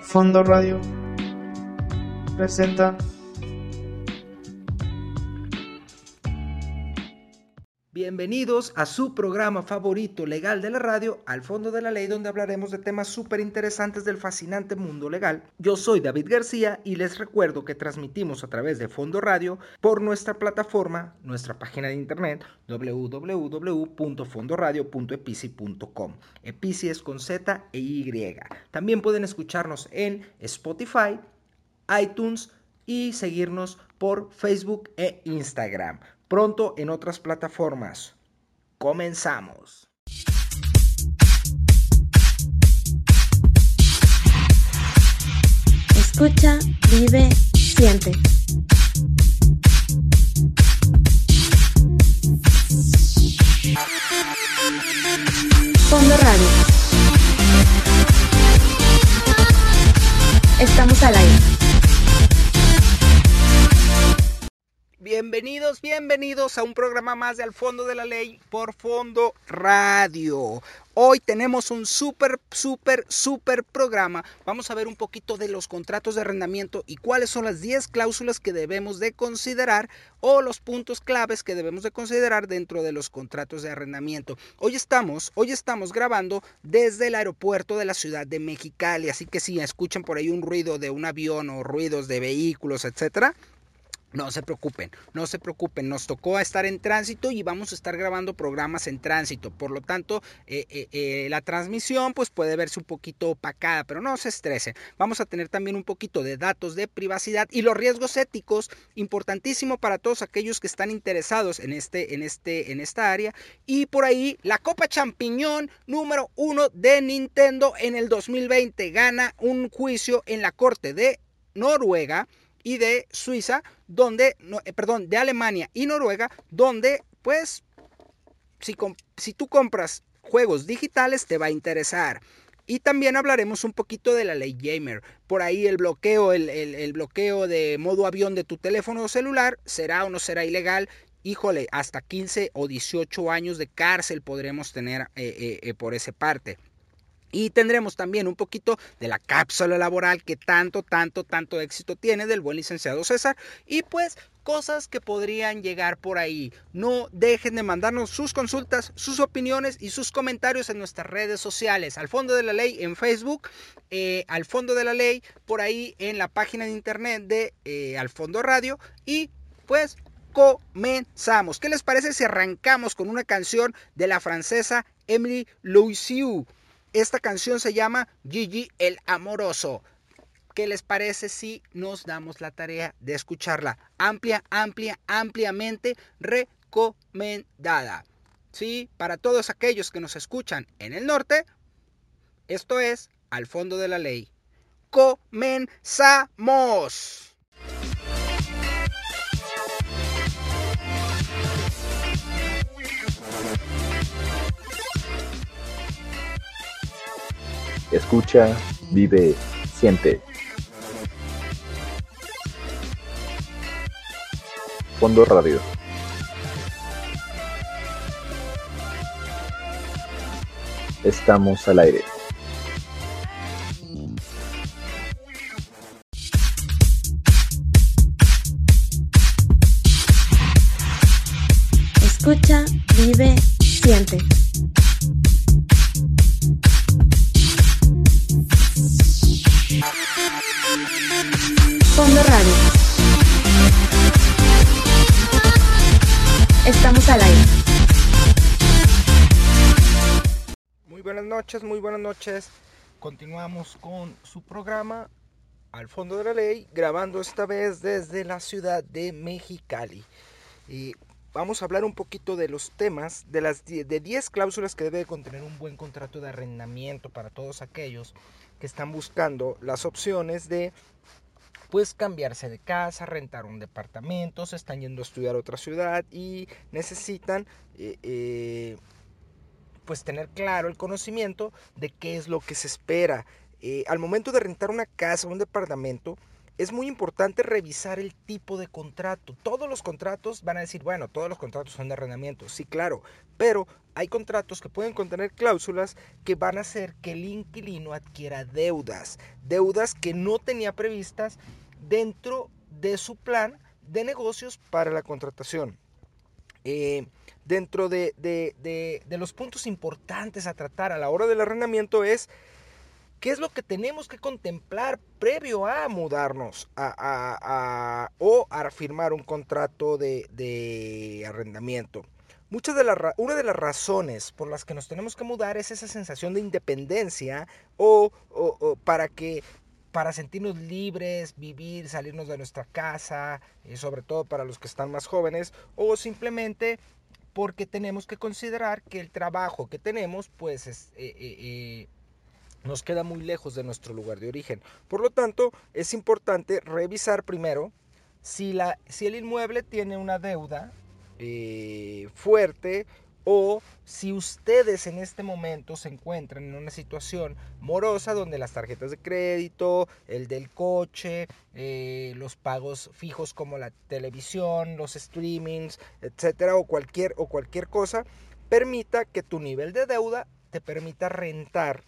Fondo Radio presenta Bienvenidos a su programa favorito legal de la radio, Al Fondo de la Ley, donde hablaremos de temas súper interesantes del fascinante mundo legal. Yo soy David García y les recuerdo que transmitimos a través de Fondo Radio por nuestra plataforma, nuestra página de internet www.fondoradio.epici.com. Epici es con Z e Y. También pueden escucharnos en Spotify, iTunes y seguirnos por Facebook e Instagram pronto en otras plataformas. Comenzamos. Escucha, vive, siente. Fondo Radio. Estamos al aire. Bienvenidos, bienvenidos a un programa más de Al Fondo de la Ley por Fondo Radio. Hoy tenemos un súper, súper, súper programa. Vamos a ver un poquito de los contratos de arrendamiento y cuáles son las 10 cláusulas que debemos de considerar o los puntos claves que debemos de considerar dentro de los contratos de arrendamiento. Hoy estamos, hoy estamos grabando desde el aeropuerto de la ciudad de Mexicali, así que si escuchan por ahí un ruido de un avión o ruidos de vehículos, etcétera, no se preocupen, no se preocupen, nos tocó estar en tránsito y vamos a estar grabando programas en tránsito, por lo tanto eh, eh, eh, la transmisión pues puede verse un poquito opacada, pero no se estresen, vamos a tener también un poquito de datos de privacidad y los riesgos éticos, importantísimo para todos aquellos que están interesados en, este, en, este, en esta área. Y por ahí la Copa Champiñón número uno de Nintendo en el 2020 gana un juicio en la Corte de Noruega y de Suiza, donde, eh, perdón, de Alemania y Noruega, donde pues si, si tú compras juegos digitales te va a interesar. Y también hablaremos un poquito de la ley Gamer. Por ahí el bloqueo, el, bloqueo de modo avión de tu teléfono celular será o no será ilegal. Híjole, hasta 15 o 18 años de cárcel podremos tener eh, eh, por esa parte. Y tendremos también un poquito de la cápsula laboral que tanto, tanto, tanto éxito tiene del buen licenciado César. Y pues cosas que podrían llegar por ahí. No dejen de mandarnos sus consultas, sus opiniones y sus comentarios en nuestras redes sociales. Al fondo de la ley en Facebook, eh, al fondo de la ley por ahí en la página de internet de eh, Al Fondo Radio. Y pues comenzamos. ¿Qué les parece si arrancamos con una canción de la francesa Emily Louisiu? Esta canción se llama Gigi el Amoroso. ¿Qué les parece si nos damos la tarea de escucharla? Amplia, amplia, ampliamente recomendada. Sí, para todos aquellos que nos escuchan en el norte, esto es Al fondo de la ley. Comenzamos. Escucha, vive, siente. Fondo Radio. Estamos al aire. Radio. Estamos al aire. Muy buenas noches, muy buenas noches. Continuamos con su programa Al Fondo de la Ley, grabando esta vez desde la ciudad de Mexicali. Y vamos a hablar un poquito de los temas, de las de 10 cláusulas que debe contener un buen contrato de arrendamiento para todos aquellos que están buscando las opciones de pues cambiarse de casa, rentar un departamento, se están yendo a estudiar a otra ciudad y necesitan eh, eh, pues tener claro el conocimiento de qué es lo que se espera. Eh, al momento de rentar una casa o un departamento, es muy importante revisar el tipo de contrato. Todos los contratos van a decir, bueno, todos los contratos son de arrendamiento, sí, claro, pero hay contratos que pueden contener cláusulas que van a hacer que el inquilino adquiera deudas, deudas que no tenía previstas dentro de su plan de negocios para la contratación. Eh, dentro de, los puntos importantes a tratar a la hora del arrendamiento es ¿Qué es lo que tenemos que contemplar previo a mudarnos a, o a firmar un contrato de, arrendamiento? Muchas de una de las razones por las que nos tenemos que mudar es esa sensación de independencia o, para que para sentirnos libres, vivir, salirnos de nuestra casa, eh, sobre todo para los que están más jóvenes, o simplemente porque tenemos que considerar que el trabajo que tenemos pues es, eh, eh, nos queda muy lejos de nuestro lugar de origen. Por lo tanto, es importante revisar primero si, la, si el inmueble tiene una deuda eh, fuerte o si ustedes en este momento se encuentran en una situación morosa donde las tarjetas de crédito, el del coche, eh, los pagos fijos como la televisión, los streamings, etcétera, o cualquier, o cualquier cosa, permita que tu nivel de deuda te permita rentar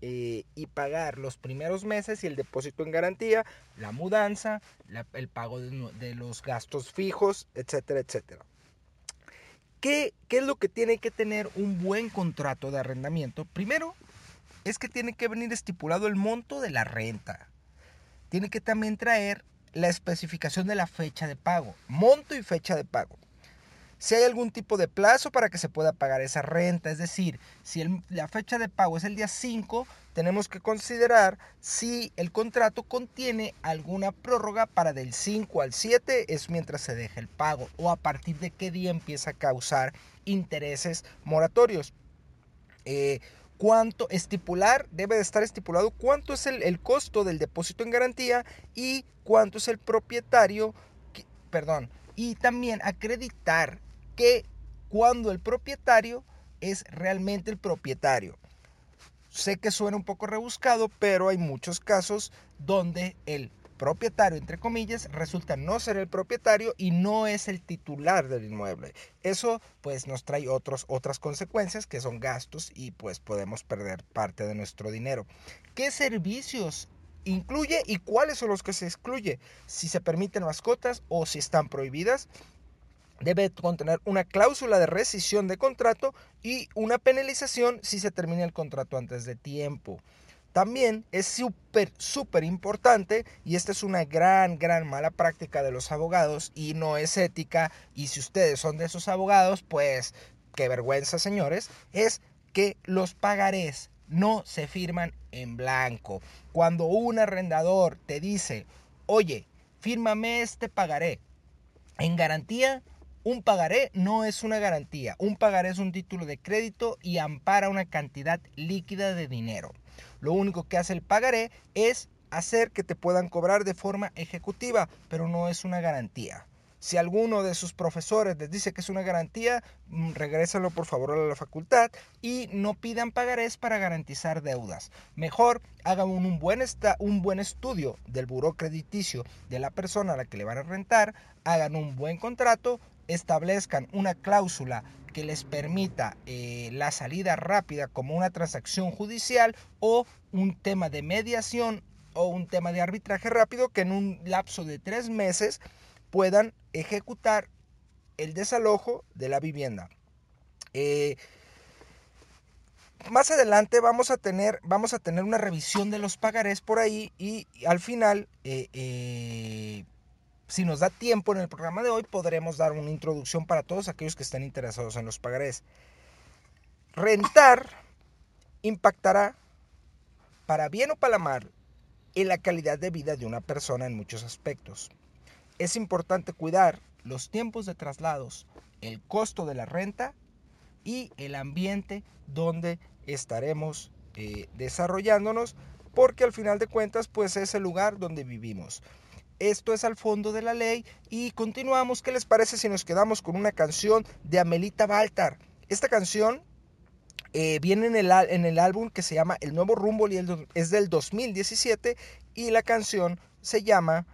eh, y pagar los primeros meses y el depósito en garantía, la mudanza, el pago de, los gastos fijos, etcétera, etcétera. ¿Qué, ¿Qué es lo que tiene que tener un buen contrato de arrendamiento? Primero, es que tiene que venir estipulado el monto de la renta. Tiene que también traer la especificación de la fecha de pago, monto y fecha de pago si hay algún tipo de plazo para que se pueda pagar esa renta. Es decir, si la fecha de pago es el día 5, tenemos que considerar si el contrato contiene alguna prórroga para del 5 al 7, es mientras se deja el pago, o a partir de qué día empieza a causar intereses moratorios. Eh, cuánto estipular, debe de estar estipulado cuánto es el, el, costo del depósito en garantía y cuánto es el propietario, perdón, y también acreditar que cuando el propietario es realmente el propietario. Sé que suena un poco rebuscado, pero hay muchos casos donde el propietario, entre comillas, resulta no ser el propietario y no es el titular del inmueble. Eso pues nos trae otros, otras consecuencias que son gastos y pues podemos perder parte de nuestro dinero. ¿Qué servicios incluye y cuáles son los que se excluye? Si se permiten mascotas o si están prohibidas debe contener una cláusula de rescisión de contrato y una penalización si se termina el contrato antes de tiempo. También es súper, súper importante, y esta es una gran, gran mala práctica de los abogados y no es ética, y si ustedes son de esos abogados, pues qué vergüenza señores, es que los pagarés no se firman en blanco. Cuando un arrendador te dice, oye, fírmame este pagaré en garantía, un pagaré no es una garantía, un pagaré es un título de crédito y ampara una cantidad líquida de dinero. Lo único que hace el pagaré es hacer que te puedan cobrar de forma ejecutiva, pero no es una garantía. Si alguno de sus profesores les dice que es una garantía, mm, regrésalo por favor a la facultad y no pidan pagarés para garantizar deudas. Mejor hagan un buen, un buen estudio del buró crediticio de la persona a la que le van a rentar, hagan un buen contrato establezcan una cláusula que les permita eh, la salida rápida como una transacción judicial o un tema de mediación o un tema de arbitraje rápido que en un lapso de tres meses puedan ejecutar el desalojo de la vivienda. Eh, más adelante vamos a tener vamos a tener una revisión de los pagarés por ahí y, al final eh, si nos da tiempo en el programa de hoy, podremos dar una introducción para todos aquellos que estén interesados en los pagarés. Rentar impactará, para bien o para mal, en la calidad de vida de una persona en muchos aspectos. Es importante cuidar los tiempos de traslados, el costo de la renta y el ambiente donde estaremos eh, desarrollándonos, porque al final de cuentas pues es el lugar donde vivimos. Esto es al fondo de la ley y continuamos. ¿Qué les parece si nos quedamos con una canción de Amelita Baltar? Esta canción eh, viene en el, el álbum que se llama El Nuevo Rumbo y es del 2017 y la canción se llama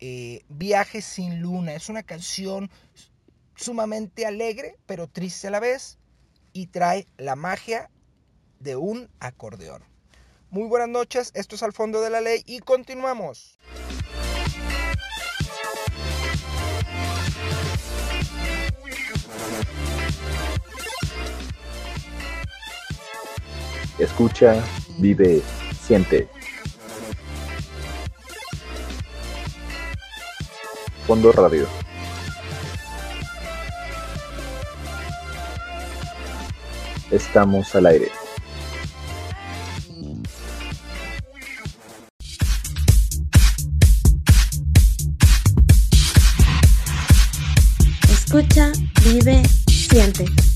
eh, Viaje sin luna. Es una canción sumamente alegre, pero triste a la vez, y trae la magia de un acordeón. Muy buenas noches, esto es Al Fondo de la Ley y continuamos. Escucha, vive, siente. Fondo Radio. Estamos al aire. Siente.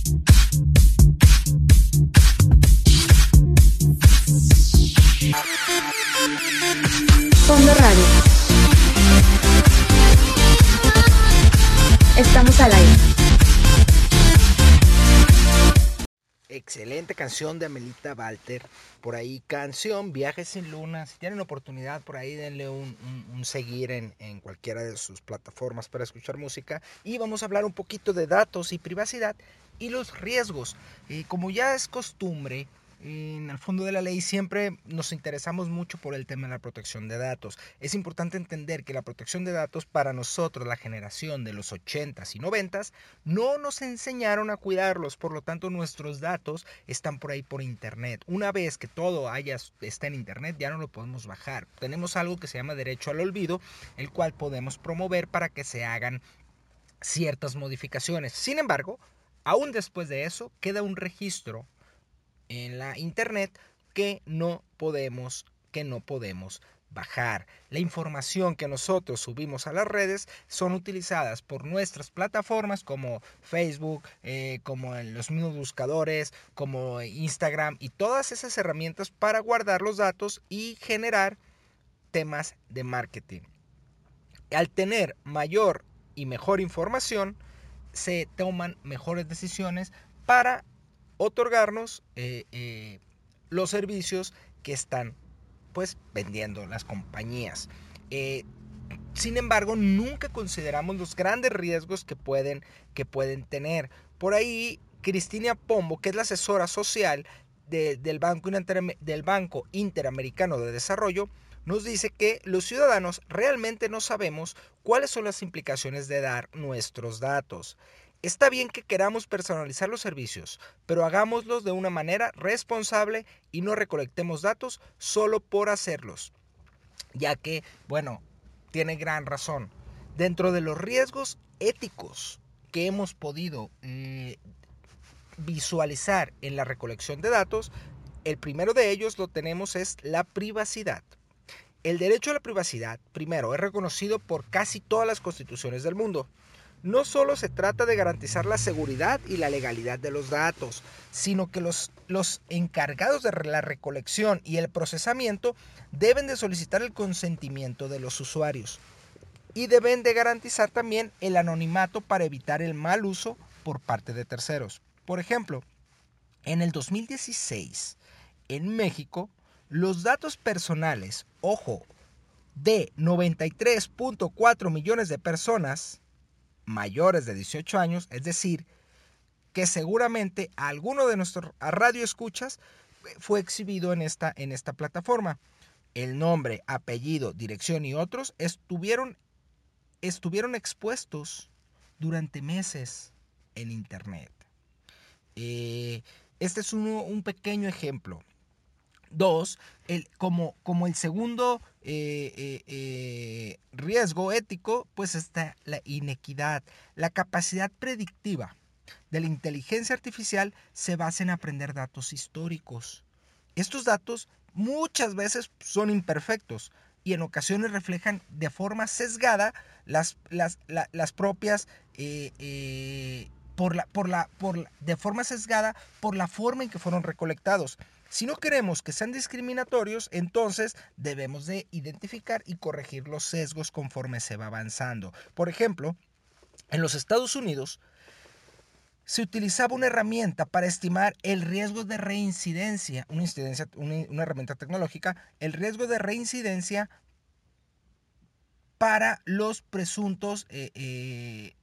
Canción de Amelita Walter. Por ahí, canción Viajes sin Luna. Si tienen oportunidad, por ahí denle un, un- seguir en, en cualquiera de sus plataformas para escuchar música. Y vamos a hablar un poquito de datos y privacidad y los riesgos. Eh, como ya es costumbre, en el fondo de la ley siempre nos interesamos mucho por el tema de la protección de datos. Es importante entender que la protección de datos para nosotros, la generación de los 80s y 90s, no nos enseñaron a cuidarlos, por lo tanto nuestros datos están por ahí por internet. Una vez que todo haya, está en internet, ya no lo podemos bajar. Tenemos algo que se llama derecho al olvido, el cual podemos promover para que se hagan ciertas modificaciones. Sin embargo, aún después de eso, queda un registro en la internet que no podemos que no podemos bajar. La información que nosotros subimos a las redes son utilizadas por nuestras plataformas como Facebook, eh, como los mismos buscadores, como Instagram y todas esas herramientas para guardar los datos y generar temas de marketing. Al tener mayor y mejor información, se toman mejores decisiones para otorgarnos eh, eh, los servicios que están pues vendiendo las compañías. Eh, sin embargo, nunca consideramos los grandes riesgos que pueden, que pueden tener. Por ahí, Cristina Pombo, que es la asesora social del Banco Interamericano de Desarrollo, nos dice que los ciudadanos realmente no sabemos cuáles son las implicaciones de dar nuestros datos. Está bien que queramos personalizar los servicios, pero hagámoslos de una manera responsable y no recolectemos datos solo por hacerlos. Ya que, bueno, tiene gran razón. Dentro de los riesgos éticos que hemos podido eh, visualizar en la recolección de datos, el primero de ellos lo tenemos es la privacidad. El derecho a la privacidad, primero, es reconocido por casi todas las constituciones del mundo. No solo se trata de garantizar la seguridad y la legalidad de los datos, sino que los, los encargados de la recolección y el procesamiento deben de solicitar el consentimiento de los usuarios y deben de garantizar también el anonimato para evitar el mal uso por parte de terceros. Por ejemplo, en el 2016, en México, los datos personales, ojo, de 93.4 millones de personas mayores de 18 años, es decir, que seguramente alguno de nuestros radioescuchas fue exhibido en esta, en esta plataforma. El nombre, apellido, dirección y otros estuvieron, estuvieron expuestos durante meses en Internet. Eh, este es un pequeño ejemplo. Dos, el, como, como el segundo eh, eh, eh, riesgo ético, pues está la inequidad. La capacidad predictiva de la inteligencia artificial se basa en aprender datos históricos. Estos datos muchas veces son imperfectos y en ocasiones reflejan de forma sesgada las, las, la- las propias por la, por la, por de forma sesgada por la forma en que fueron recolectados. Si no queremos que sean discriminatorios, entonces debemos de identificar y corregir los sesgos conforme se va avanzando. Por ejemplo, en los Estados Unidos se utilizaba una herramienta para estimar el riesgo de reincidencia, una, incidencia, una, herramienta tecnológica, el riesgo de reincidencia para los presuntos eh, eh,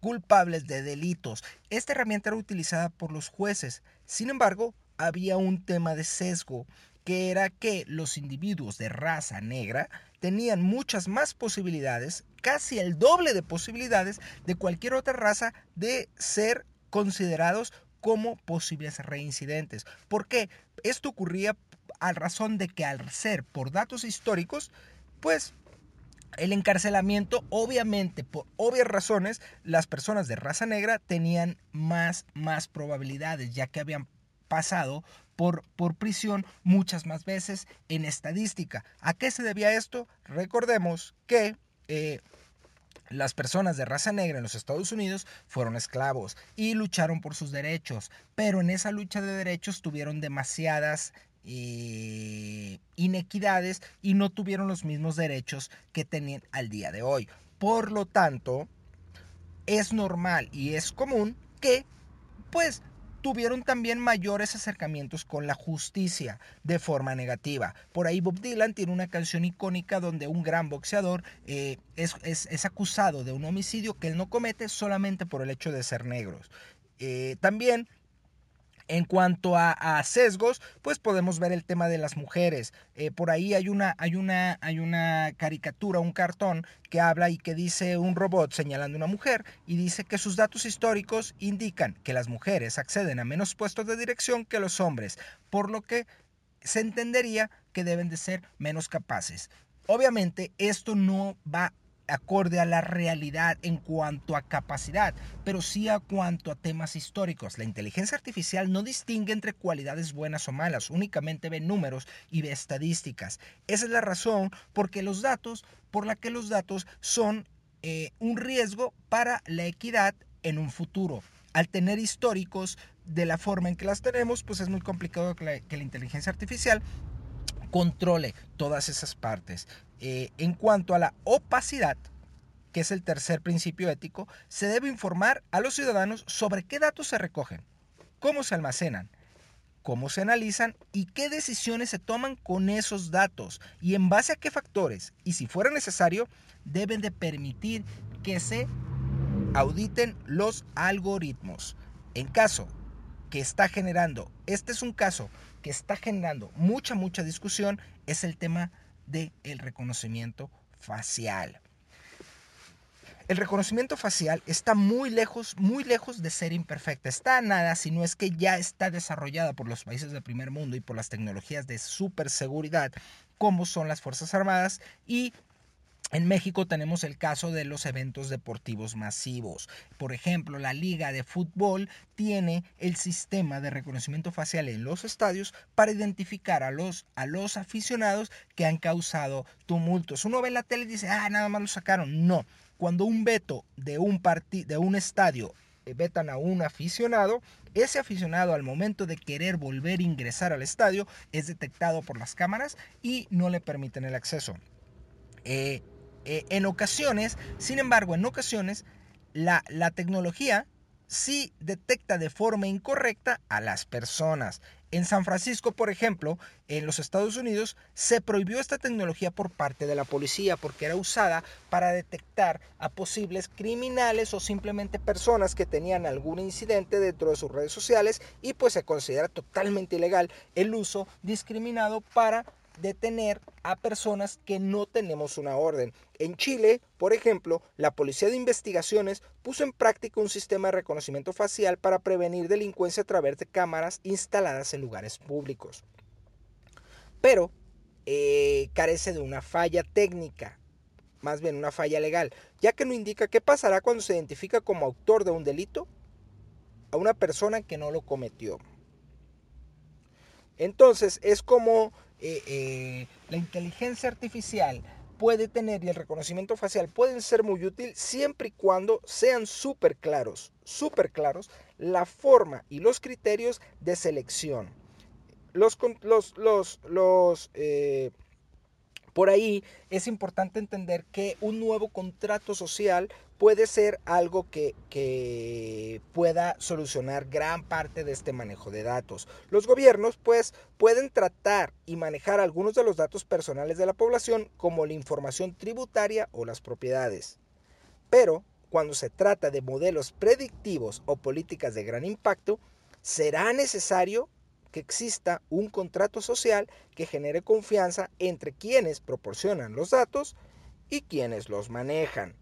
culpables de delitos. Esta herramienta era utilizada por los jueces. Sin embargo, había un tema de sesgo, que era que los individuos de raza negra tenían muchas más posibilidades, casi el doble de posibilidades de cualquier otra raza de ser considerados como posibles reincidentes. ¿Por qué? Esto ocurría a razón de que al ser por datos históricos, pues el encarcelamiento, obviamente, por obvias razones, las personas de raza negra tenían más, más probabilidades, ya que habían pasado por, por prisión muchas más veces en estadística. ¿A qué se debía esto? Recordemos que eh, las personas de raza negra en los Estados Unidos fueron esclavos y lucharon por sus derechos, pero en esa lucha de derechos tuvieron demasiadas eh, inequidades y no tuvieron los mismos derechos que tenían al día de hoy. Por lo tanto, es normal y es común que, pues, tuvieron también mayores acercamientos con la justicia de forma negativa. Por ahí Bob Dylan tiene una canción icónica donde un gran boxeador eh, es, es, acusado de un homicidio que él no comete solamente por el hecho de ser negros. Eh, también en cuanto a, sesgos, pues podemos ver el tema de las mujeres. Eh, por ahí hay una, hay, una, hay una caricatura, un cartón que habla y que dice un robot señalando a una mujer y dice que sus datos históricos indican que las mujeres acceden a menos puestos de dirección que los hombres, por lo que se entendería que deben de ser menos capaces. Obviamente esto no va acorde a la realidad en cuanto a capacidad, pero sí a cuanto a temas históricos. La inteligencia artificial no distingue entre cualidades buenas o malas, únicamente ve números y ve estadísticas. Esa es la razón porque los datos, por la que los datos son eh, un riesgo para la equidad en un futuro. Al tener históricos de la forma en que las tenemos, pues es muy complicado que la, que la inteligencia artificial controle todas esas partes. Eh, en cuanto a la opacidad, que es el tercer principio ético, se debe informar a los ciudadanos sobre qué datos se recogen, cómo se almacenan, cómo se analizan y qué decisiones se toman con esos datos y en base a qué factores y si fuera necesario deben de permitir que se auditen los algoritmos. En caso que está generando, este es un caso que está generando mucha, mucha discusión, es el tema del el reconocimiento facial. El reconocimiento facial está muy lejos, muy lejos de ser imperfecta. Está nada, si no es que ya está desarrollada por los países del primer mundo y por las tecnologías de superseguridad, como son las Fuerzas Armadas y en México tenemos el caso de los eventos deportivos masivos. Por ejemplo, la Liga de Fútbol tiene el sistema de reconocimiento facial en los estadios para identificar a los, a los aficionados que han causado tumultos. Uno ve la tele y dice, ah, nada más lo sacaron. No, cuando un veto de un, de un estadio eh, vetan a un aficionado, ese aficionado al momento de querer volver a ingresar al estadio es detectado por las cámaras y no le permiten el acceso. Eh, eh, en ocasiones, sin embargo, en ocasiones, la, la tecnología sí detecta de forma incorrecta a las personas. En San Francisco, por ejemplo, en los Estados Unidos, se prohibió esta tecnología por parte de la policía porque era usada para detectar a posibles criminales o simplemente personas que tenían algún incidente dentro de sus redes sociales y pues se considera totalmente ilegal el uso discriminado para detener a personas que no tenemos una orden. En Chile, por ejemplo, la Policía de Investigaciones puso en práctica un sistema de reconocimiento facial para prevenir delincuencia a través de cámaras instaladas en lugares públicos. Pero eh, carece de una falla técnica, más bien una falla legal, ya que no indica qué pasará cuando se identifica como autor de un delito a una persona que no lo cometió. Entonces es como eh, eh, la inteligencia artificial puede tener y el reconocimiento facial pueden ser muy útil siempre y cuando sean súper claros, súper claros la forma y los criterios de selección. Los, los, los, los eh, por ahí es importante entender que un nuevo contrato social puede ser algo que, pueda solucionar gran parte de este manejo de datos. Los gobiernos pues pueden tratar y manejar algunos de los datos personales de la población como la información tributaria o las propiedades. Pero cuando se trata de modelos predictivos o políticas de gran impacto, será necesario que exista un contrato social que genere confianza entre quienes proporcionan los datos y quienes los manejan.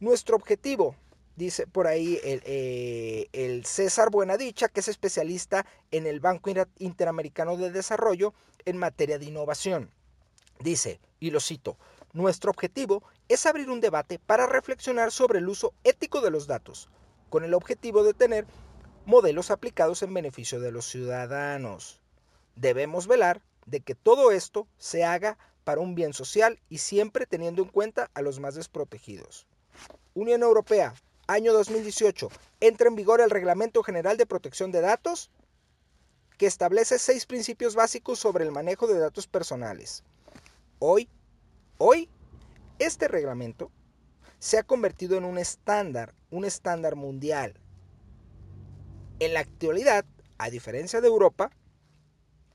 Nuestro objetivo, dice por ahí el, eh, el, César Buenadicha, que es especialista en el Banco Interamericano de Desarrollo en materia de innovación. Dice, y lo cito, nuestro objetivo es abrir un debate para reflexionar sobre el uso ético de los datos, con el objetivo de tener modelos aplicados en beneficio de los ciudadanos. Debemos velar de que todo esto se haga para un bien social y siempre teniendo en cuenta a los más desprotegidos. Unión Europea, año 2018, entra en vigor el Reglamento General de Protección de Datos que establece seis principios básicos sobre el manejo de datos personales. Hoy, hoy, este reglamento se ha convertido en un estándar, un estándar mundial en la actualidad, a diferencia de Europa,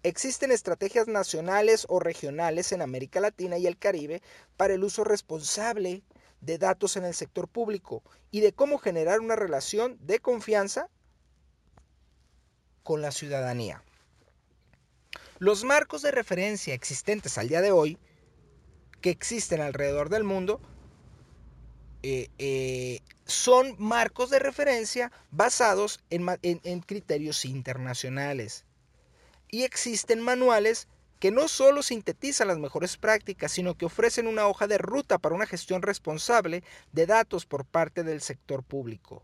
existen estrategias nacionales o regionales en América Latina y el Caribe para el uso responsable de datos en el sector público y de cómo generar una relación de confianza con la ciudadanía. Los marcos de referencia existentes al día de hoy, que existen alrededor del mundo, eh, eh, son marcos de referencia basados en, en, criterios internacionales. Y existen manuales que no solo sintetizan las mejores prácticas, sino que ofrecen una hoja de ruta para una gestión responsable de datos por parte del sector público.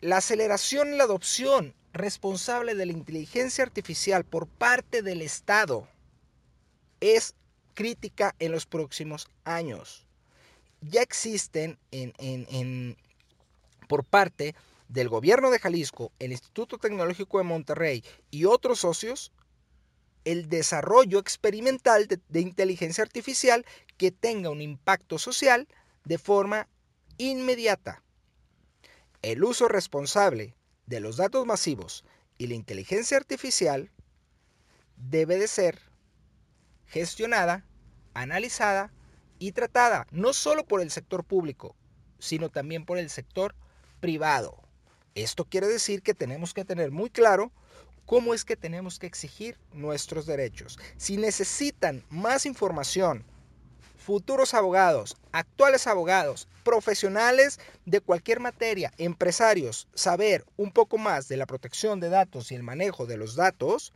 La aceleración en la adopción responsable de la inteligencia artificial por parte del Estado es crítica en los próximos años ya existen en, por parte del gobierno de Jalisco, el Instituto Tecnológico de Monterrey y otros socios el desarrollo experimental de, inteligencia artificial que tenga un impacto social de forma inmediata. El uso responsable de los datos masivos y la inteligencia artificial debe de ser gestionada, analizada y tratada no solo por el sector público, sino también por el sector privado. Esto quiere decir que tenemos que tener muy claro cómo es que tenemos que exigir nuestros derechos. Si necesitan más información, futuros abogados, actuales abogados, profesionales de cualquier materia, empresarios, saber un poco más de la protección de datos y el manejo de los datos,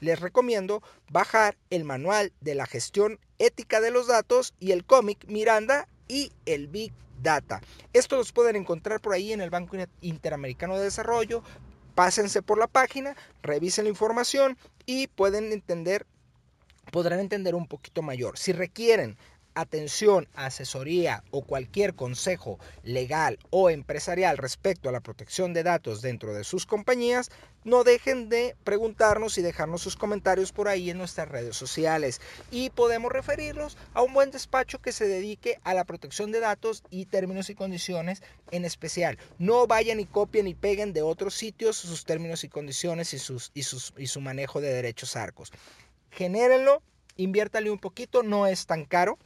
les recomiendo bajar el manual de la gestión ética de los datos y el cómic Miranda y el Big Data. Estos los pueden encontrar por ahí en el Banco Interamericano de Desarrollo. Pásense por la página, revisen la información y pueden entender podrán entender un poquito mayor. Si requieren atención, asesoría o cualquier consejo legal o empresarial respecto a la protección de datos dentro de sus compañías, no dejen de preguntarnos y dejarnos sus comentarios por ahí en nuestras redes sociales y podemos referirlos a un buen despacho que se dedique a la protección de datos y términos y condiciones en especial. No vayan y copien y peguen de otros sitios sus términos y condiciones y, sus, y, sus, y su manejo de derechos arcos. Genérenlo, inviértale un poquito, no es tan caro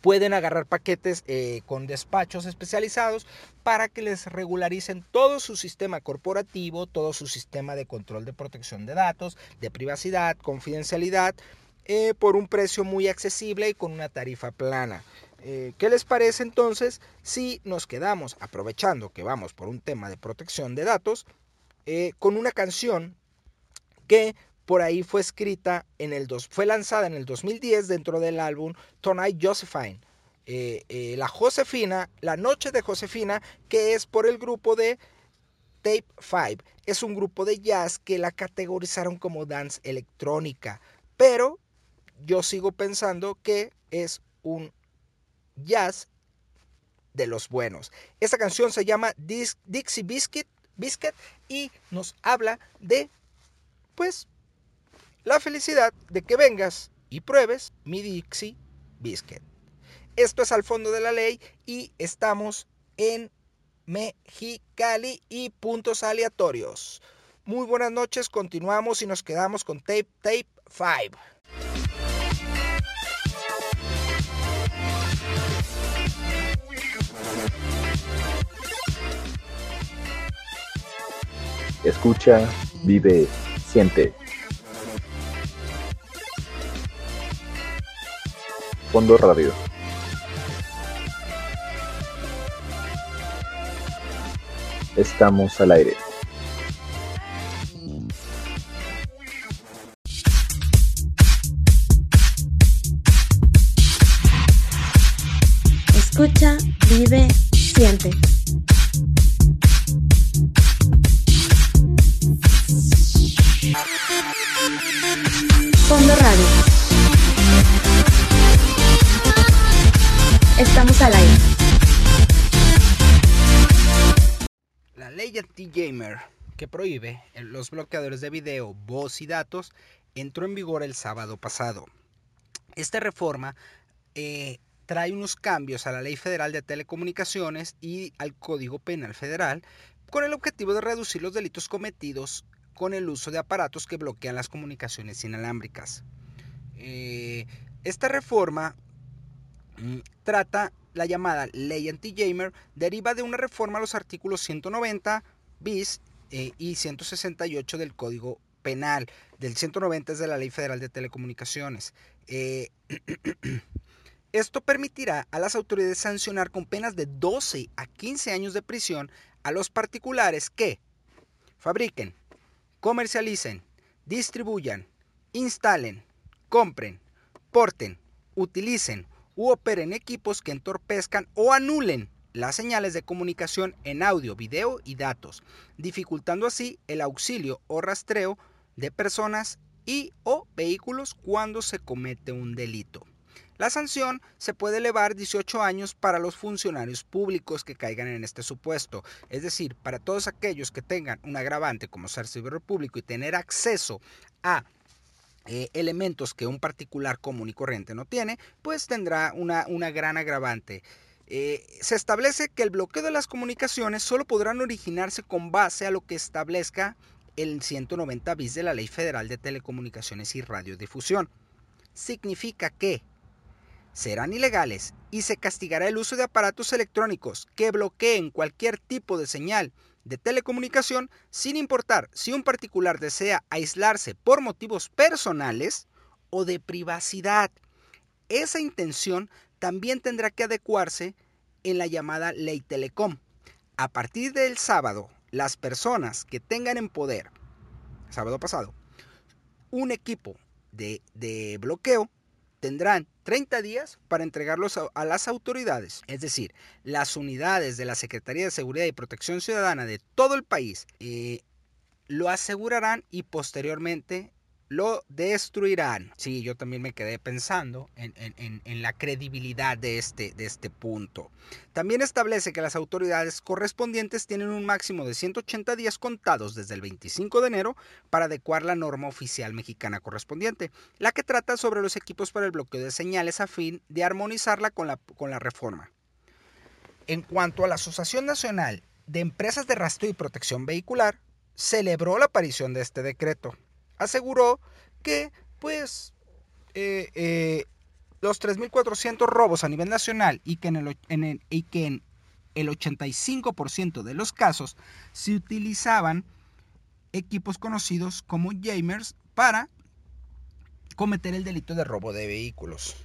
pueden agarrar paquetes eh, con despachos especializados para que les regularicen todo su sistema corporativo, todo su sistema de control de protección de datos, de privacidad, confidencialidad, eh, por un precio muy accesible y con una tarifa plana. Eh, ¿Qué les parece entonces si nos quedamos, aprovechando que vamos por un tema de protección de datos, con una canción que por ahí fue escrita en el dos, fue lanzada en el 2010 dentro del álbum Tonight Josephine. Eh, eh, la Josefina, la noche de Josefina, que es por el grupo de Tape 5. Es un grupo de jazz que la categorizaron como dance electrónica, pero yo sigo pensando que es un jazz de los buenos. Esta canción se llama Dixie Biscuit, Biscuit y nos habla de, pues, la felicidad de que vengas y pruebes mi Dixie Biscuit. Esto es al fondo de la ley y estamos en Mexicali y puntos aleatorios. Muy buenas noches, continuamos y nos quedamos con Tape Tape 5. Escucha, vive, siente. Fondo Radio. Estamos al aire. Los bloqueadores de video, voz y datos entró en vigor el sábado pasado. Esta reforma eh, trae unos cambios a la Ley Federal de Telecomunicaciones y al Código Penal Federal con el objetivo de reducir los delitos cometidos con el uso de aparatos que bloquean las comunicaciones inalámbricas. Eh, esta reforma mm, trata la llamada ley anti-gamer, deriva de una reforma a los artículos 190 bis eh, y 168 del Código Penal. Del 190 es de la Ley Federal de Telecomunicaciones. Eh, esto permitirá a las autoridades sancionar con penas de 12 a 15 años de prisión a los particulares que fabriquen, comercialicen, distribuyan, instalen, compren, porten, utilicen u operen equipos que entorpezcan o anulen las señales de comunicación en audio, video y datos, dificultando así el auxilio o rastreo de personas y o vehículos cuando se comete un delito. La sanción se puede elevar 18 años para los funcionarios públicos que caigan en este supuesto, es decir, para todos aquellos que tengan un agravante como ser servidor público y tener acceso a eh, elementos que un particular común y corriente no tiene, pues tendrá una, una gran agravante. Eh, se establece que el bloqueo de las comunicaciones solo podrán originarse con base a lo que establezca el 190 bis de la Ley Federal de Telecomunicaciones y Radiodifusión. Significa que serán ilegales y se castigará el uso de aparatos electrónicos que bloqueen cualquier tipo de señal de telecomunicación sin importar si un particular desea aislarse por motivos personales o de privacidad. Esa intención también tendrá que adecuarse en la llamada ley telecom. A partir del sábado, las personas que tengan en poder, sábado pasado, un equipo de, de bloqueo tendrán 30 días para entregarlos a, las autoridades, es decir, las unidades de la Secretaría de Seguridad y Protección Ciudadana de todo el país eh, lo asegurarán y posteriormente lo destruirán. Sí, yo también me quedé pensando en, la credibilidad de este, de este punto. También establece que las autoridades correspondientes tienen un máximo de 180 días contados desde el 25 de enero para adecuar la norma oficial mexicana correspondiente, la que trata sobre los equipos para el bloqueo de señales a fin de armonizarla con la, con la reforma. En cuanto a la Asociación Nacional de Empresas de Rastro y Protección Vehicular, celebró la aparición de este decreto aseguró que pues eh, eh, los 3.400 robos a nivel nacional y que en el, y que en el 85% de los casos se utilizaban equipos conocidos como gamers para cometer el delito de robo de vehículos.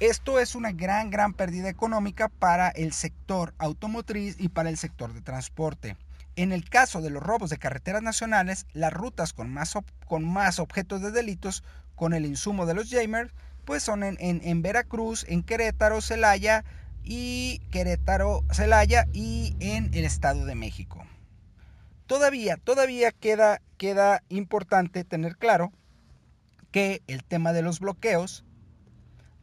Esto es una gran, gran pérdida económica para el sector automotriz y para el sector de transporte. En el caso de los robos de carreteras nacionales, las rutas con más, con objetos de delitos con el insumo de los Jamers, pues son en, Veracruz, en Querétaro, Celaya y Querétaro, Celaya y en el Estado de México. Todavía, todavía queda importante tener claro que el tema de los bloqueos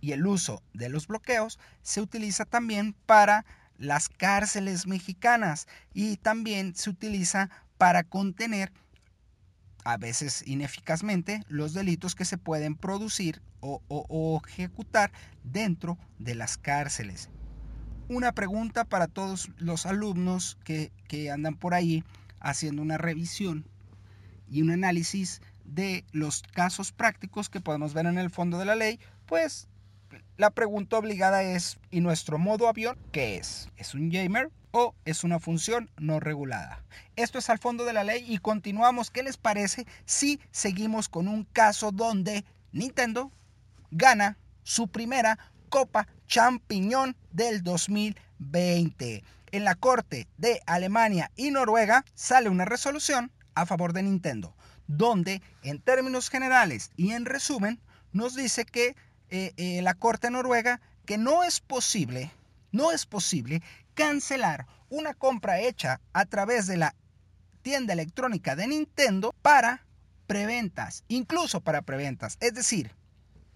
y el uso de los bloqueos se utiliza también para las cárceles mexicanas y también se utiliza para contener a veces ineficazmente, los delitos que se pueden producir o, ejecutar dentro de las cárceles. Una pregunta para todos los alumnos que, que andan por ahí haciendo una revisión y un análisis de los casos prácticos que podemos ver en el fondo de la ley, pues la pregunta obligada es, ¿y nuestro modo avión qué es? ¿Es un gamer o es una función no regulada? Esto es al fondo de la ley y continuamos. ¿Qué les parece si seguimos con un caso donde Nintendo gana su primera Copa Champiñón del 2020? En la Corte de Alemania y Noruega sale una resolución a favor de Nintendo, donde en términos generales y en resumen nos dice que eh, eh, la Corte Noruega que no es posible, no es posible cancelar una compra hecha a través de la tienda electrónica de Nintendo para preventas, incluso para preventas. Es decir,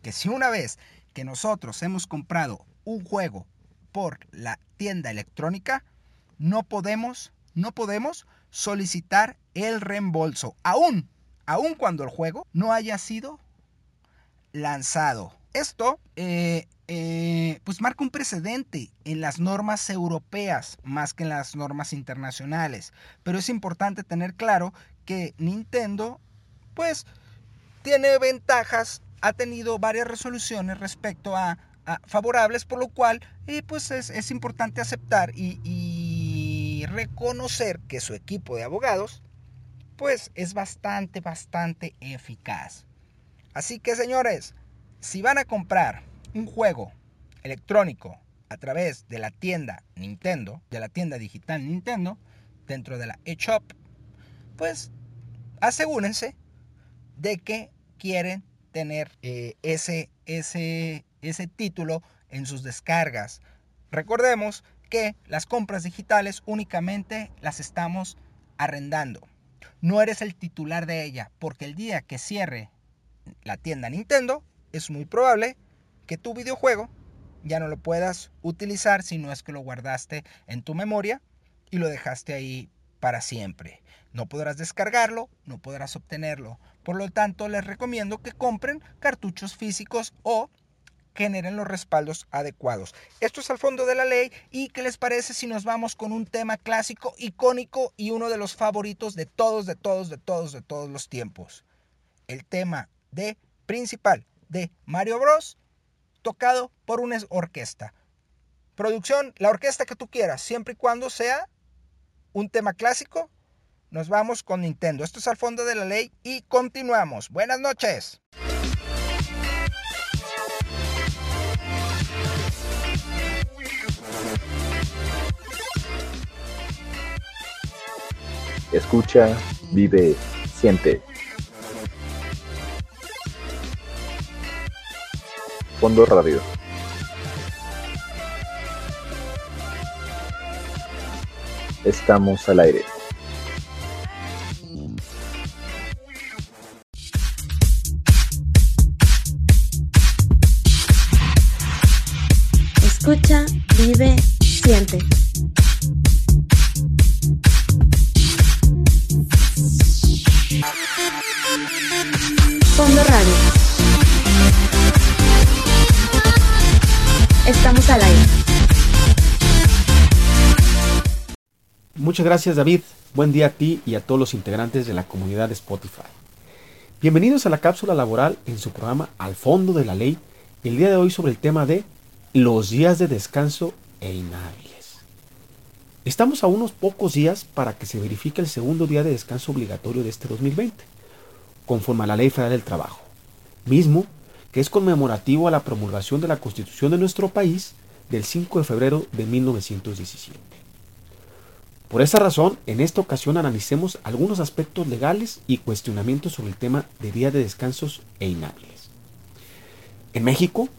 que si una vez que nosotros hemos comprado un juego por la tienda electrónica, no podemos, no podemos solicitar el reembolso, aún, aún cuando el juego no haya sido lanzado. Esto eh, eh, pues marca un precedente en las normas europeas más que en las normas internacionales. Pero es importante tener claro que Nintendo pues tiene ventajas, ha tenido varias resoluciones respecto a, favorables, por lo cual eh, pues es, es, importante aceptar y, y reconocer que su equipo de abogados pues es bastante, bastante eficaz. Así que señores, si van a comprar un juego electrónico a través de la tienda Nintendo, de la tienda digital Nintendo, dentro de la eShop, pues asegúrense de que quieren tener eh, ese, ese, ese título en sus descargas. Recordemos que las compras digitales únicamente las estamos arrendando. No eres el titular de ella, porque el día que cierre la tienda Nintendo, es muy probable que tu videojuego ya no lo puedas utilizar si no es que lo guardaste en tu memoria y lo dejaste ahí para siempre. No podrás descargarlo, no podrás obtenerlo. Por lo tanto, les recomiendo que compren cartuchos físicos o generen los respaldos adecuados. Esto es al fondo de la ley y ¿qué les parece si nos vamos con un tema clásico, icónico y uno de los favoritos de todos, de todos, de todos, de todos los tiempos? El tema de principal de Mario Bros tocado por una orquesta. Producción, la orquesta que tú quieras, siempre y cuando sea un tema clásico. Nos vamos con Nintendo. Esto es al fondo de la ley y continuamos. Buenas noches. Escucha, vive, siente. Fondo Radio. Estamos al aire. Escucha, vive, siente. Fondo Radio. Estamos al aire. Muchas gracias David, buen día a ti y a todos los integrantes de la comunidad de Spotify. Bienvenidos a la cápsula laboral en su programa Al fondo de la ley, el día de hoy sobre el tema de los días de descanso e inhábiles. Estamos a unos pocos días para que se verifique el segundo día de descanso obligatorio de este 2020, conforme a la Ley Federal del Trabajo, mismo que es conmemorativo a la promulgación de la Constitución de nuestro país del 5 de febrero de 1917. Por esa razón, en esta ocasión analicemos algunos aspectos legales y cuestionamientos sobre el tema de días de descansos e inhábiles. En México,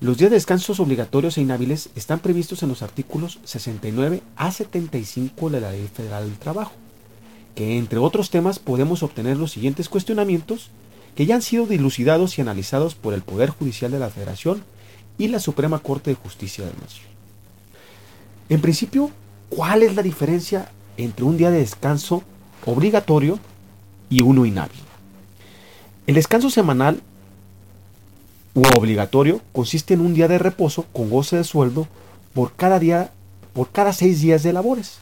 los días de descansos obligatorios e inhábiles están previstos en los artículos 69 a 75 de la Ley Federal del Trabajo, que entre otros temas podemos obtener los siguientes cuestionamientos que ya han sido dilucidados y analizados por el Poder Judicial de la Federación y la Suprema Corte de Justicia de la Nación. En principio, ¿cuál es la diferencia entre un día de descanso obligatorio y uno inhábil? El descanso semanal u obligatorio consiste en un día de reposo con goce de sueldo por cada día, por cada seis días de labores,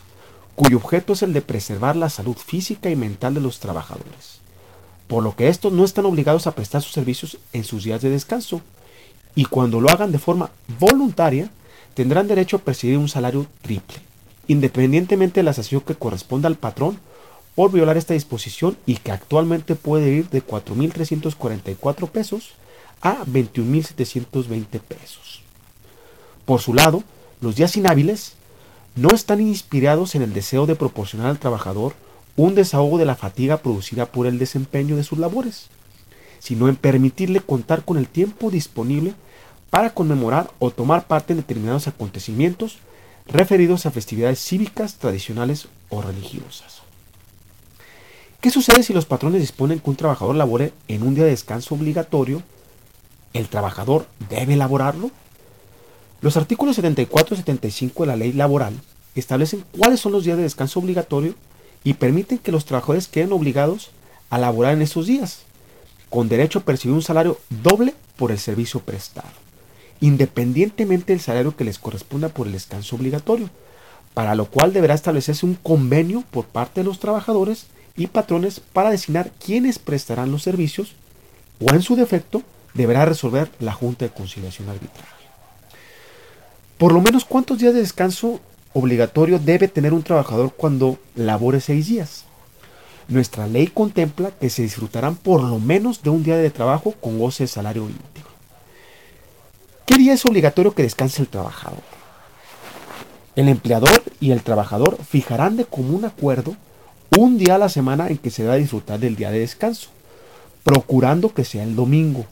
cuyo objeto es el de preservar la salud física y mental de los trabajadores, por lo que estos no están obligados a prestar sus servicios en sus días de descanso, y cuando lo hagan de forma voluntaria, tendrán derecho a percibir un salario triple, independientemente de la sanción que corresponda al patrón por violar esta disposición y que actualmente puede ir de 4.344 pesos a 21.720 pesos. Por su lado, los días inhábiles no están inspirados en el deseo de proporcionar al trabajador un desahogo de la fatiga producida por el desempeño de sus labores, sino en permitirle contar con el tiempo disponible para conmemorar o tomar parte en determinados acontecimientos referidos a festividades cívicas, tradicionales o religiosas. ¿Qué sucede si los patrones disponen que un trabajador labore en un día de descanso obligatorio? ¿El trabajador debe elaborarlo? Los artículos 74 y 75 de la ley laboral establecen cuáles son los días de descanso obligatorio y permiten que los trabajadores queden obligados a laborar en esos días, con derecho a percibir un salario doble por el servicio prestado independientemente del salario que les corresponda por el descanso obligatorio, para lo cual deberá establecerse un convenio por parte de los trabajadores y patrones para designar quiénes prestarán los servicios o en su defecto deberá resolver la Junta de Conciliación Arbitraria. Por lo menos cuántos días de descanso obligatorio debe tener un trabajador cuando labore seis días. Nuestra ley contempla que se disfrutarán por lo menos de un día de trabajo con goce de salario íntegro. ¿Qué día es obligatorio que descanse el trabajador? El empleador y el trabajador fijarán de común acuerdo un día a la semana en que se a disfrutar del día de descanso, procurando que sea el domingo.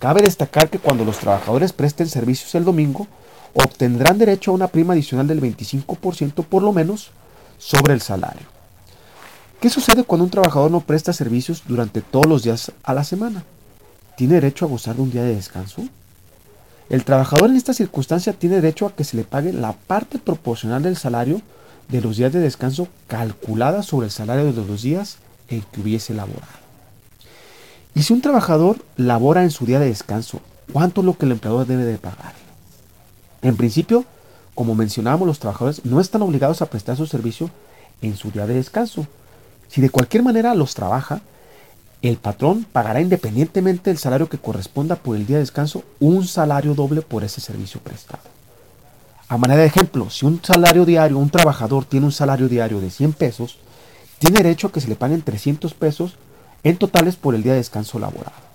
Cabe destacar que cuando los trabajadores presten servicios el domingo, obtendrán derecho a una prima adicional del 25% por lo menos sobre el salario. ¿Qué sucede cuando un trabajador no presta servicios durante todos los días a la semana? ¿Tiene derecho a gozar de un día de descanso? El trabajador en esta circunstancia tiene derecho a que se le pague la parte proporcional del salario de los días de descanso calculada sobre el salario de los días en que hubiese laborado. Y si un trabajador labora en su día de descanso, ¿cuánto es lo que el empleador debe de pagar? En principio, como mencionábamos, los trabajadores no están obligados a prestar su servicio en su día de descanso. Si de cualquier manera los trabaja, el patrón pagará independientemente del salario que corresponda por el día de descanso un salario doble por ese servicio prestado. A manera de ejemplo, si un salario diario, un trabajador tiene un salario diario de 100 pesos, tiene derecho a que se le paguen 300 pesos en totales por el día de descanso laborado.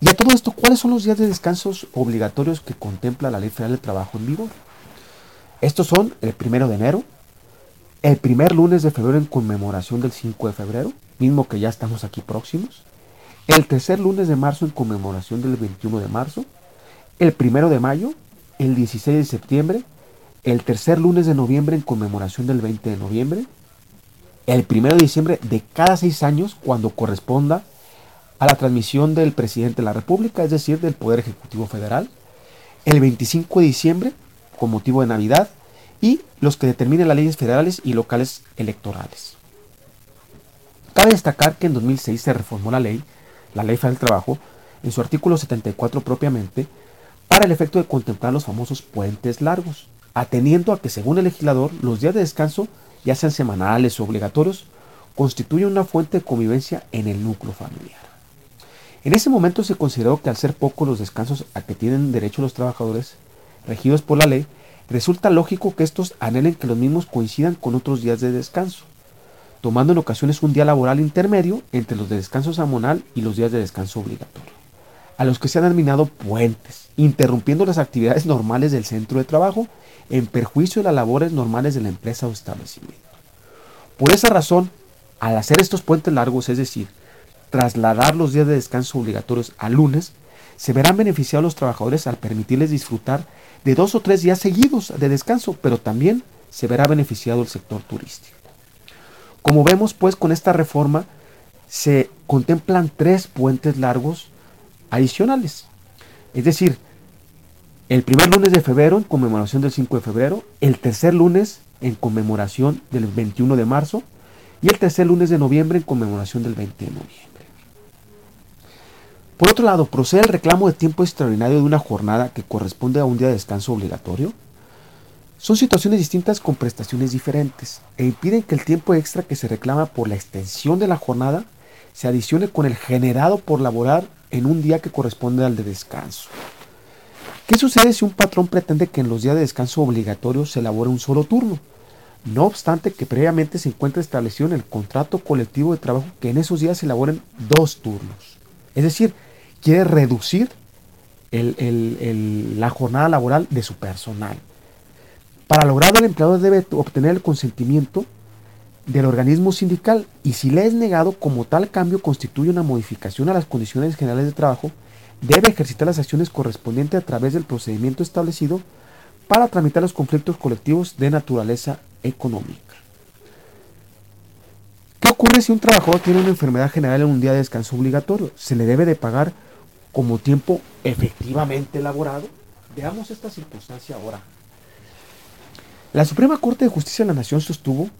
Y a todo esto, ¿cuáles son los días de descansos obligatorios que contempla la Ley Federal del Trabajo en vigor? Estos son el primero de enero, el primer lunes de febrero en conmemoración del 5 de febrero, mismo que ya estamos aquí próximos, el tercer lunes de marzo en conmemoración del 21 de marzo, el primero de mayo, el 16 de septiembre, el tercer lunes de noviembre en conmemoración del 20 de noviembre, el primero de diciembre de cada seis años cuando corresponda a la transmisión del presidente de la República, es decir, del Poder Ejecutivo Federal, el 25 de diciembre con motivo de Navidad y los que determinen las leyes federales y locales electorales. Cabe destacar que en 2006 se reformó la ley, la Ley Federal del Trabajo, en su artículo 74 propiamente, para el efecto de contemplar los famosos puentes largos, atendiendo a que según el legislador los días de descanso, ya sean semanales o obligatorios, constituyen una fuente de convivencia en el núcleo familiar. En ese momento se consideró que al ser pocos los descansos a que tienen derecho los trabajadores regidos por la ley, resulta lógico que estos anhelen que los mismos coincidan con otros días de descanso tomando en ocasiones un día laboral intermedio entre los de descanso semanal y los días de descanso obligatorio, a los que se han denominado puentes, interrumpiendo las actividades normales del centro de trabajo en perjuicio de las labores normales de la empresa o establecimiento. Por esa razón, al hacer estos puentes largos, es decir, trasladar los días de descanso obligatorios a lunes, se verán beneficiados los trabajadores al permitirles disfrutar de dos o tres días seguidos de descanso, pero también se verá beneficiado el sector turístico. Como vemos, pues, con esta reforma se contemplan tres puentes largos adicionales. Es decir, el primer lunes de febrero en conmemoración del 5 de febrero, el tercer lunes en conmemoración del 21 de marzo y el tercer lunes de noviembre en conmemoración del 20 de noviembre. Por otro lado, ¿procede el reclamo de tiempo extraordinario de una jornada que corresponde a un día de descanso obligatorio? Son situaciones distintas con prestaciones diferentes e impiden que el tiempo extra que se reclama por la extensión de la jornada se adicione con el generado por laborar en un día que corresponde al de descanso. ¿Qué sucede si un patrón pretende que en los días de descanso obligatorio se elabore un solo turno? No obstante que previamente se encuentre establecido en el contrato colectivo de trabajo que en esos días se elaboren dos turnos. Es decir, quiere reducir la jornada laboral de su personal. Para lograrlo, el empleador debe obtener el consentimiento del organismo sindical y si le es negado como tal cambio constituye una modificación a las condiciones generales de trabajo, debe ejercitar las acciones correspondientes a través del procedimiento establecido para tramitar los conflictos colectivos de naturaleza económica. ¿Qué ocurre si un trabajador tiene una enfermedad general en un día de descanso obligatorio? ¿Se le debe de pagar como tiempo efectivamente elaborado? Veamos esta circunstancia ahora. La Suprema Corte de Justicia de la Nación sostuvo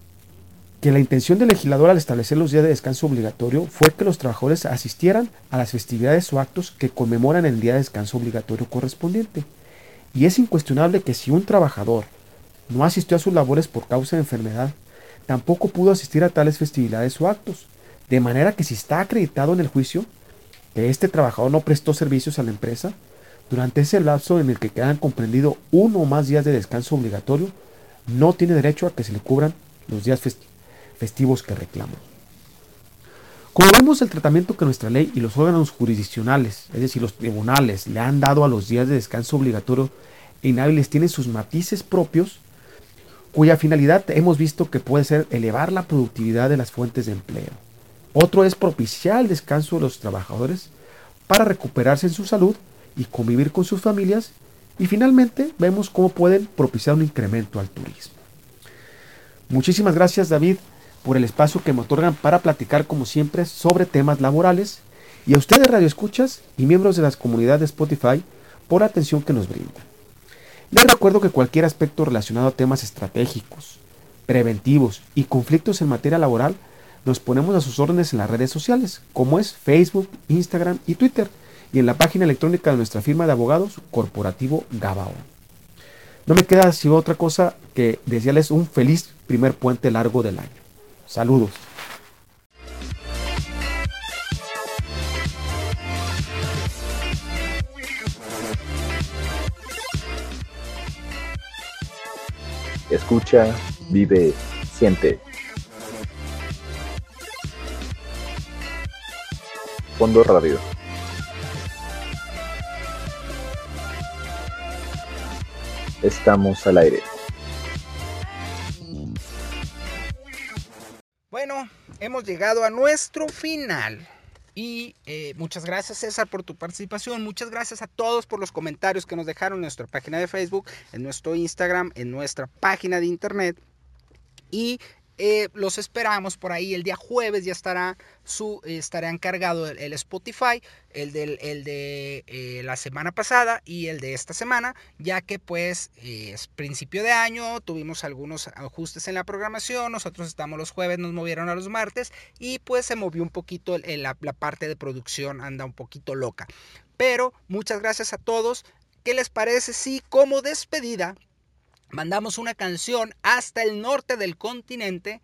que la intención del legislador al establecer los días de descanso obligatorio fue que los trabajadores asistieran a las festividades o actos que conmemoran el día de descanso obligatorio correspondiente. Y es incuestionable que si un trabajador no asistió a sus labores por causa de enfermedad, tampoco pudo asistir a tales festividades o actos. De manera que si está acreditado en el juicio que este trabajador no prestó servicios a la empresa, durante ese lapso en el que quedan comprendido uno o más días de descanso obligatorio, no tiene derecho a que se le cubran los días festivos que reclama. Como vemos el tratamiento que nuestra ley y los órganos jurisdiccionales, es decir, los tribunales, le han dado a los días de descanso obligatorio e inhábiles tienen sus matices propios, cuya finalidad hemos visto que puede ser elevar la productividad de las fuentes de empleo. Otro es propiciar el descanso de los trabajadores para recuperarse en su salud y convivir con sus familias y finalmente vemos cómo pueden propiciar un incremento al turismo. Muchísimas gracias David por el espacio que me otorgan para platicar como siempre sobre temas laborales y a ustedes Radio Escuchas y miembros de las comunidades de Spotify por la atención que nos brindan. Les recuerdo que cualquier aspecto relacionado a temas estratégicos, preventivos y conflictos en materia laboral nos ponemos a sus órdenes en las redes sociales, como es Facebook, Instagram y Twitter y en la página electrónica de nuestra firma de abogados corporativo Gabao. No me queda sino otra cosa que desearles un feliz primer puente largo del año. Saludos. Escucha, vive, siente. Fondo Radio. Estamos al aire. Bueno, hemos llegado a nuestro final. Y eh, muchas gracias César por tu participación, muchas gracias a todos por los comentarios que nos dejaron en nuestra página de Facebook, en nuestro Instagram, en nuestra página de internet. Y eh, los esperamos por ahí. El día jueves ya estará su estará encargado el, Spotify, el, del, el de eh, la semana pasada y el de esta semana, ya que pues eh, es principio de año, tuvimos algunos ajustes en la programación, nosotros estamos los jueves, nos movieron a los martes y pues se movió un poquito la, la parte de producción, anda un poquito loca. Pero muchas gracias a todos. ¿Qué les parece si como despedida mandamos una canción hasta el norte del continente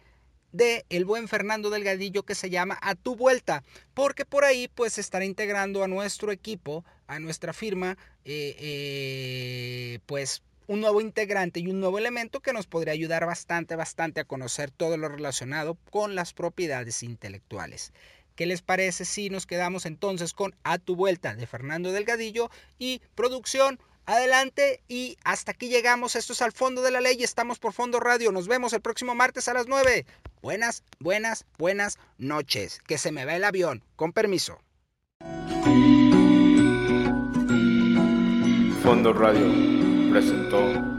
de el buen Fernando Delgadillo que se llama A tu vuelta, porque por ahí pues estará integrando a nuestro equipo, a nuestra firma, eh, eh, pues un nuevo integrante y un nuevo elemento que nos podría ayudar bastante, bastante a conocer todo lo relacionado con las propiedades intelectuales. ¿Qué les parece si nos quedamos entonces con A tu vuelta de Fernando Delgadillo y producción? Adelante y hasta aquí llegamos. Esto es al fondo de la ley. Estamos por Fondo Radio. Nos vemos el próximo martes a las 9. Buenas, buenas, buenas noches. Que se me va el avión. Con permiso. Fondo Radio presentó